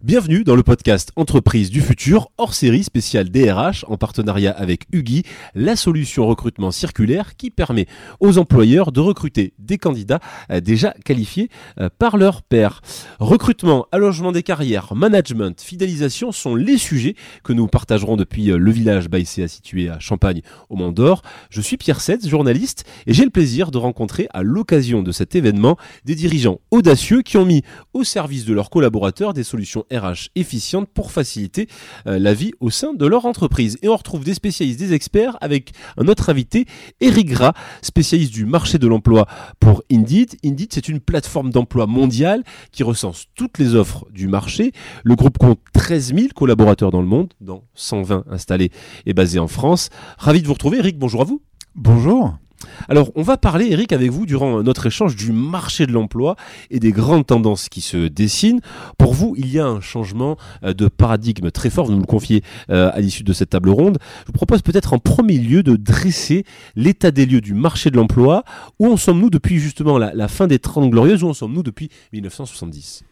Bienvenue dans le podcast Entreprise du futur, hors série spéciale DRH en partenariat avec Ugi, la solution recrutement circulaire qui permet aux employeurs de recruter des candidats euh, déjà qualifiés euh, par leur père. Recrutement, allongement des carrières, management, fidélisation sont les sujets que nous partagerons depuis euh, le village Baïséa situé à Champagne au Mont d'Or. Je suis Pierre Setz, journaliste, et j'ai le plaisir de rencontrer à l'occasion de cet événement des dirigeants audacieux qui ont mis au service de leurs collaborateurs des solutions RH efficientes pour faciliter euh, la vie au sein de leur entreprise. Et on retrouve des spécialistes, des experts avec un autre invité, Eric Gras, spécialiste du marché de l'emploi pour Indeed. Indeed, c'est une plateforme d'emploi mondiale qui recense toutes les offres du marché. Le groupe compte 13 000 collaborateurs dans le monde, dont 120 installés et basés en France. Ravi de vous retrouver. Eric, bonjour à vous. Bonjour. Alors, on va parler, Eric, avec vous durant notre échange du marché de l'emploi et des grandes tendances qui se dessinent. Pour vous, il y a un changement euh, de paradigme très fort, vous nous le confiez euh, à l'issue de cette table ronde. Je vous propose peut-être en premier lieu de dresser l'état des lieux du marché de l'emploi. Où en sommes-nous depuis justement la, fin des 30 glorieuses? Où en sommes-nous depuis 1970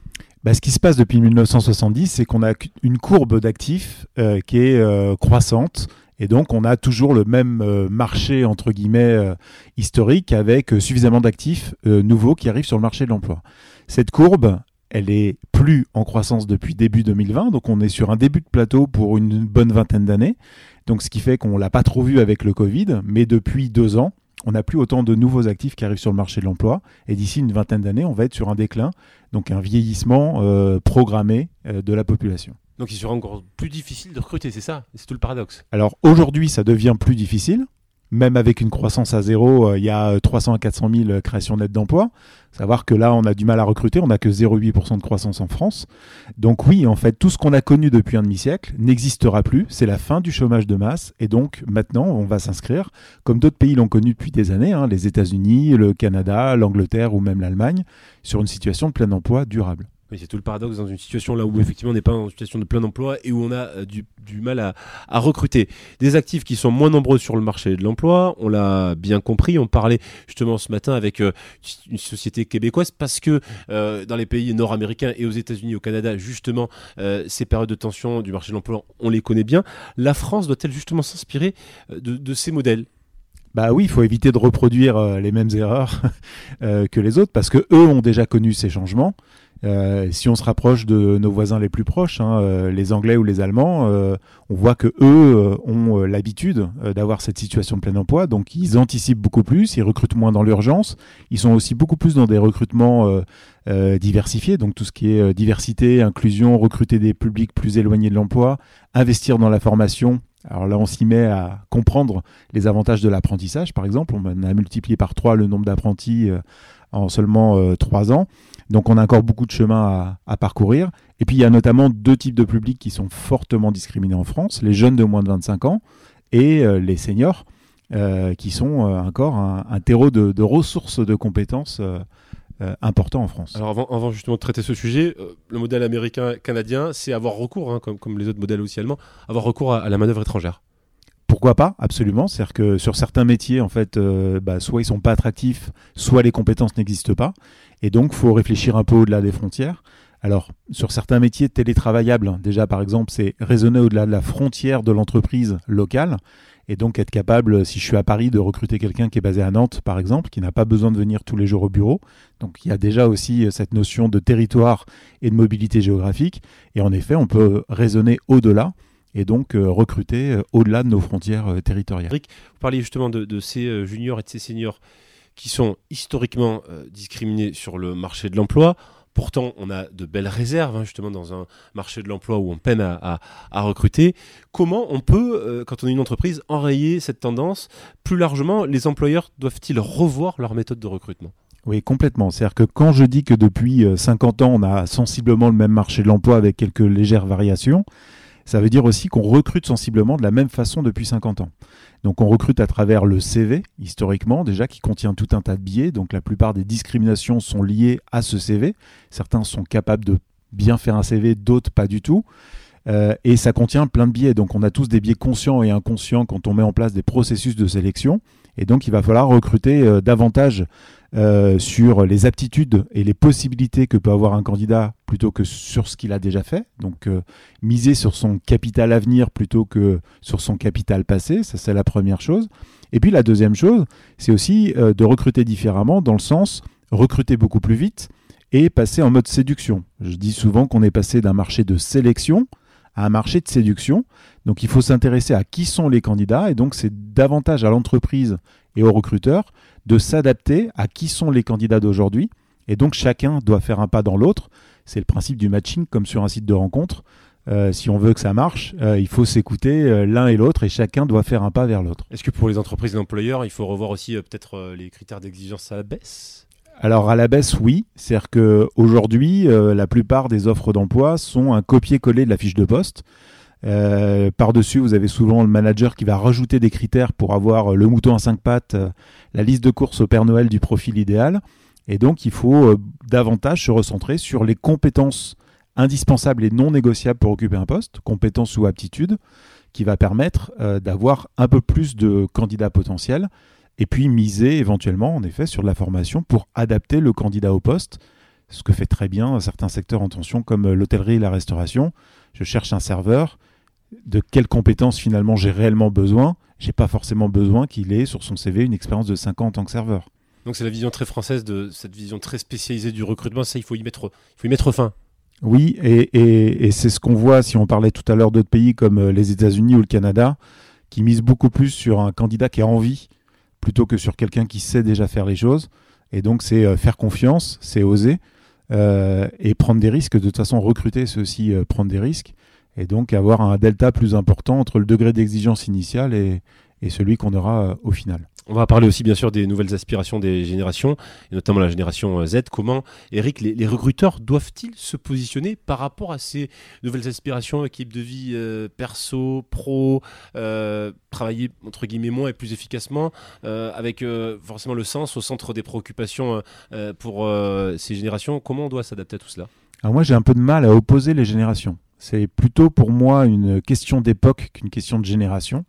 bah, ce qui se passe depuis 1970, c'est qu'on a une courbe d'actifs euh, qui est croissante et donc, on a toujours le même euh, marché, entre guillemets, euh, historique avec euh, suffisamment d'actifs nouveaux qui arrivent sur le marché de l'emploi. Cette courbe, elle est plus en croissance depuis début 2020, donc on est sur un début de plateau pour une bonne vingtaine d'années. Donc, ce qui fait qu'on l'a pas trop vu avec le Covid, mais depuis deux ans, on n'a plus autant de nouveaux actifs qui arrivent sur le marché de l'emploi. Et d'ici une vingtaine d'années, on va être sur un déclin, donc un vieillissement programmé de la population. Donc il sera encore plus difficile de recruter, c'est ça? C'est tout le paradoxe. Alors aujourd'hui, ça devient plus difficile. Même avec une croissance à zéro, euh, il y a 300 à 400 000 créations nettes d'emplois. Savoir que là, on a du mal à recruter, on n'a que 0,8% de croissance en France. Donc oui, en fait, tout ce qu'on a connu depuis un demi-siècle n'existera plus. C'est la fin du chômage de masse. Et donc maintenant, on va s'inscrire, comme d'autres pays l'ont connu depuis des années, hein, les États-Unis, le Canada, l'Angleterre ou même l'Allemagne, sur une situation de plein emploi durable. C'est tout le paradoxe dans une situation là où effectivement on n'est pas en situation de plein emploi et où on a euh, du, mal à, recruter. Des actifs qui sont moins nombreux sur le marché de l'emploi, on l'a bien compris, on parlait justement ce matin avec euh, une société québécoise parce que euh, dans les pays nord-américains et aux États-Unis, au Canada, justement, ces périodes de tension du marché de l'emploi, on les connaît bien. La France doit-elle justement s'inspirer de, ces modèles? Bah oui, il faut éviter de reproduire les mêmes erreurs que les autres parce que eux ont déjà connu ces changements. Euh, si on se rapproche de nos voisins les plus proches, hein, euh, les Anglais ou les Allemands, euh, on voit que eux ont l'habitude d'avoir cette situation de plein emploi, donc ils anticipent beaucoup plus, ils recrutent moins dans l'urgence, ils sont aussi beaucoup plus dans des recrutements diversifiés, donc tout ce qui est diversité, inclusion, recruter des publics plus éloignés de l'emploi, investir dans la formation. Alors là, on s'y met à comprendre les avantages de l'apprentissage, par exemple. On a multiplié par trois le nombre d'apprentis en seulement trois ans. Donc on a encore beaucoup de chemin à, parcourir. Et puis il y a notamment deux types de publics qui sont fortement discriminés en France, les jeunes de moins de 25 ans et euh, les seniors, euh, qui sont euh, encore un, terreau de, ressources de compétences important en France. Alors avant, justement de traiter ce sujet, le modèle américain-canadien, c'est avoir recours, hein, comme, les autres modèles aussi allemands, avoir recours à, la manœuvre étrangère pourquoi pas Absolument. C'est-à-dire que sur certains métiers, en fait, bah, soit ils sont pas attractifs, soit les compétences n'existent pas. Et donc, faut réfléchir un peu au-delà des frontières. Alors, sur certains métiers télétravaillables, déjà par exemple, c'est raisonner au-delà de la frontière de l'entreprise locale. Et donc être capable, si je suis à Paris, de recruter quelqu'un qui est basé à Nantes, par exemple, qui n'a pas besoin de venir tous les jours au bureau. Donc il y a déjà aussi euh, cette notion de territoire et de mobilité géographique. Et en effet, on peut raisonner au-delà et donc euh, recruter euh, au-delà de nos frontières territoriales. Eric, vous parliez justement de, de ces juniors et de ces seniors qui sont historiquement euh, discriminés sur le marché de l'emploi. Pourtant, on a de belles réserves, hein, justement, dans un marché de l'emploi où on peine à, recruter. Comment on peut, euh, quand on est une entreprise, enrayer cette tendance? Plus largement, les employeurs doivent-ils revoir leur méthode de recrutement? Oui, complètement. C'est-à-dire que quand je dis que depuis 50 euh, ans, on a sensiblement le même marché de l'emploi avec quelques légères variations, ça veut dire aussi qu'on recrute sensiblement de la même façon depuis 50 ans. Donc on recrute à travers le CV, historiquement déjà, qui contient tout un tas de biais. Donc la plupart des discriminations sont liées à ce CV. Certains sont capables de bien faire un CV, d'autres pas du tout. Euh, et ça contient plein de biais. Donc on a tous des biais conscients et inconscients quand on met en place des processus de sélection. Et donc il va falloir recruter euh, davantage euh, sur les aptitudes et les possibilités que peut avoir un candidat plutôt que sur ce qu'il a déjà fait. Donc euh, miser sur son capital avenir plutôt que sur son capital passé, ça c'est la première chose. Et puis la deuxième chose, c'est aussi euh, de recruter différemment dans le sens recruter beaucoup plus vite et passer en mode séduction. Je dis souvent qu'on est passé d'un marché de sélection à un marché de séduction. Donc il faut s'intéresser à qui sont les candidats et donc c'est davantage à l'entreprise et aux recruteurs de s'adapter à qui sont les candidats d'aujourd'hui. Et donc chacun doit faire un pas dans l'autre. C'est le principe du matching comme sur un site de rencontre. Euh, si on veut que ça marche, euh, il faut s'écouter euh, l'un et l'autre et chacun doit faire un pas vers l'autre. Est-ce que pour les entreprises et employeurs, il faut revoir aussi peut-être les critères d'exigence à la baisse? Alors à la baisse, oui. C'est-à-dire qu'aujourd'hui, la plupart des offres d'emploi sont un copier-coller de la fiche de poste. Euh, par-dessus, vous avez souvent le manager qui va rajouter des critères pour avoir le mouton à cinq pattes, euh, la liste de courses au Père Noël du profil idéal. Et donc, il faut euh, davantage se recentrer sur les compétences indispensables et non négociables pour occuper un poste, compétences ou aptitudes, qui va permettre d'avoir un peu plus de candidats potentiels. Et puis miser éventuellement, en effet, sur la formation pour adapter le candidat au poste, ce que fait très bien certains secteurs en tension comme l'hôtellerie et la restauration. Je cherche un serveur, de quelles compétences finalement j'ai réellement besoin. J'ai pas forcément besoin qu'il ait sur son CV une expérience de 5 ans en tant que serveur. Donc c'est la vision très française de cette vision très spécialisée du recrutement. Ça, il faut y mettre, il faut y mettre fin. Oui, et, c'est ce qu'on voit si on parlait tout à l'heure d'autres pays comme euh, les États-Unis ou le Canada, qui misent beaucoup plus sur un candidat qui a envie plutôt que sur quelqu'un qui sait déjà faire les choses. Et donc c'est euh, faire confiance, c'est oser euh, et prendre des risques. De toute façon, recruter, c'est aussi prendre des risques et donc avoir un delta plus important entre le degré d'exigence initiale et, celui qu'on aura euh, au final. On va parler aussi bien sûr des nouvelles aspirations des générations, et notamment la génération euh, Z. Comment, Eric, les, recruteurs doivent-ils se positionner par rapport à ces nouvelles aspirations, équipe de vie euh, perso, pro, travailler entre guillemets moins et plus efficacement, avec forcément le sens au centre des préoccupations pour ces générations? Comment on doit s'adapter à tout cela? Alors moi j'ai un peu de mal à opposer les générations. C'est plutôt pour moi une question d'époque qu'une question de génération.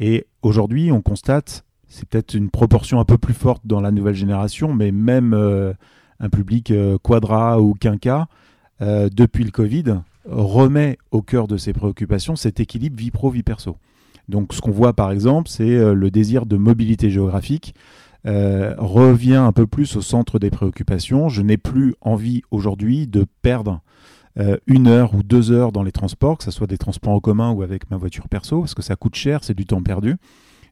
Et aujourd'hui, on constate, c'est peut-être une proportion un peu plus forte dans la nouvelle génération, mais même euh, un public euh, quadra ou quinca, euh, depuis le Covid, remet au cœur de ses préoccupations cet équilibre vie pro-vie perso. Donc ce qu'on voit par exemple, c'est le désir de mobilité géographique. revient un peu plus au centre des préoccupations. Je n'ai plus envie aujourd'hui de perdre euh, une heure ou deux heures dans les transports, que ce soit des transports en commun ou avec ma voiture perso, parce que ça coûte cher, c'est du temps perdu.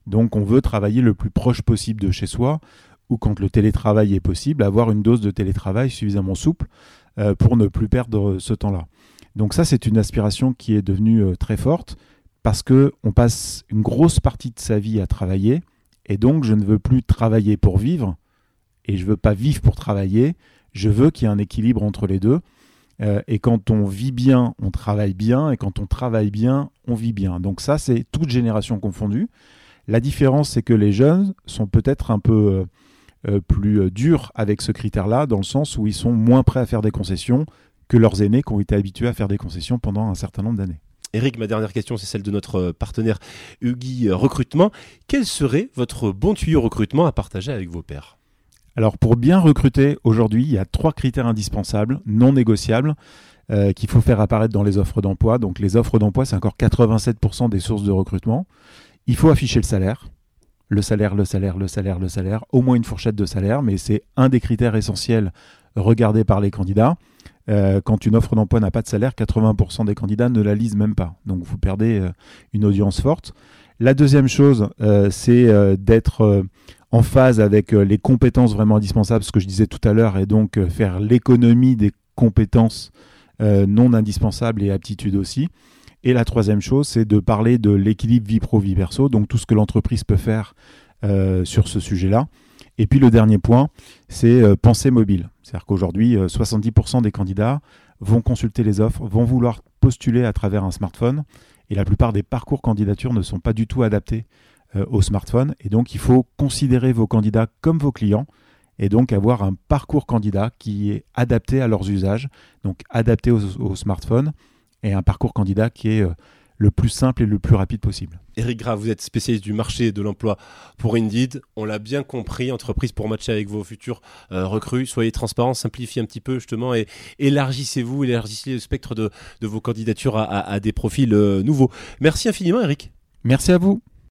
Donc on veut travailler le plus proche possible de chez soi, ou quand le télétravail est possible, avoir une dose de télétravail suffisamment souple euh, pour ne plus perdre ce temps-là. Donc ça, c'est une aspiration qui est devenue euh, très forte, parce que on passe une grosse partie de sa vie à travailler, et donc je ne veux plus travailler pour vivre, et je veux pas vivre pour travailler, je veux qu'il y ait un équilibre entre les deux. Euh, et quand on vit bien, on travaille bien. Et quand on travaille bien, on vit bien. Donc ça, c'est toute génération confondue. La différence, c'est que les jeunes sont peut-être un peu euh, euh, plus durs avec ce critère-là, dans le sens où ils sont moins prêts à faire des concessions que leurs aînés qui ont été habitués à faire des concessions pendant un certain nombre d'années. Eric, ma dernière question, c'est celle de notre partenaire Hugui Recrutement. Quel serait votre bon tuyau recrutement à partager avec vos pairs? Alors pour bien recruter aujourd'hui, il y a trois critères indispensables, non négociables, euh, qu'il faut faire apparaître dans les offres d'emploi. Donc les offres d'emploi, c'est encore 87% des sources de recrutement. Il faut afficher le salaire. Le salaire, le salaire, le salaire, le salaire, au moins une fourchette de salaire, mais c'est un des critères essentiels regardés par les candidats. Euh, quand une offre d'emploi n'a pas de salaire, 80% des candidats ne la lisent même pas. Donc vous perdez euh, une audience forte. La deuxième chose, c'est d'être en phase avec euh, les compétences vraiment indispensables, ce que je disais tout à l'heure, et donc euh, faire l'économie des compétences euh, non indispensables et aptitudes aussi. Et la troisième chose, c'est de parler de l'équilibre vie pro-vie perso, donc tout ce que l'entreprise peut faire sur ce sujet-là. Et puis le dernier point, c'est penser mobile. C'est-à-dire qu'aujourd'hui, 70% des candidats vont consulter les offres, vont vouloir postuler à travers un smartphone, et la plupart des parcours candidatures ne sont pas du tout adaptés euh, au smartphone. Et donc, il faut considérer vos candidats comme vos clients et donc avoir un parcours candidat qui est adapté à leurs usages, donc adapté au, smartphone et un parcours candidat qui est euh, le plus simple et le plus rapide possible. Eric Grave, vous êtes spécialiste du marché de l'emploi pour Indeed. On l'a bien compris, entreprise pour matcher avec vos futurs euh, recrues. Soyez transparents, simplifiez un petit peu justement et élargissez-vous, élargissez le spectre de, vos candidatures à, des profils euh, nouveaux. Merci infiniment Eric. Merci à vous.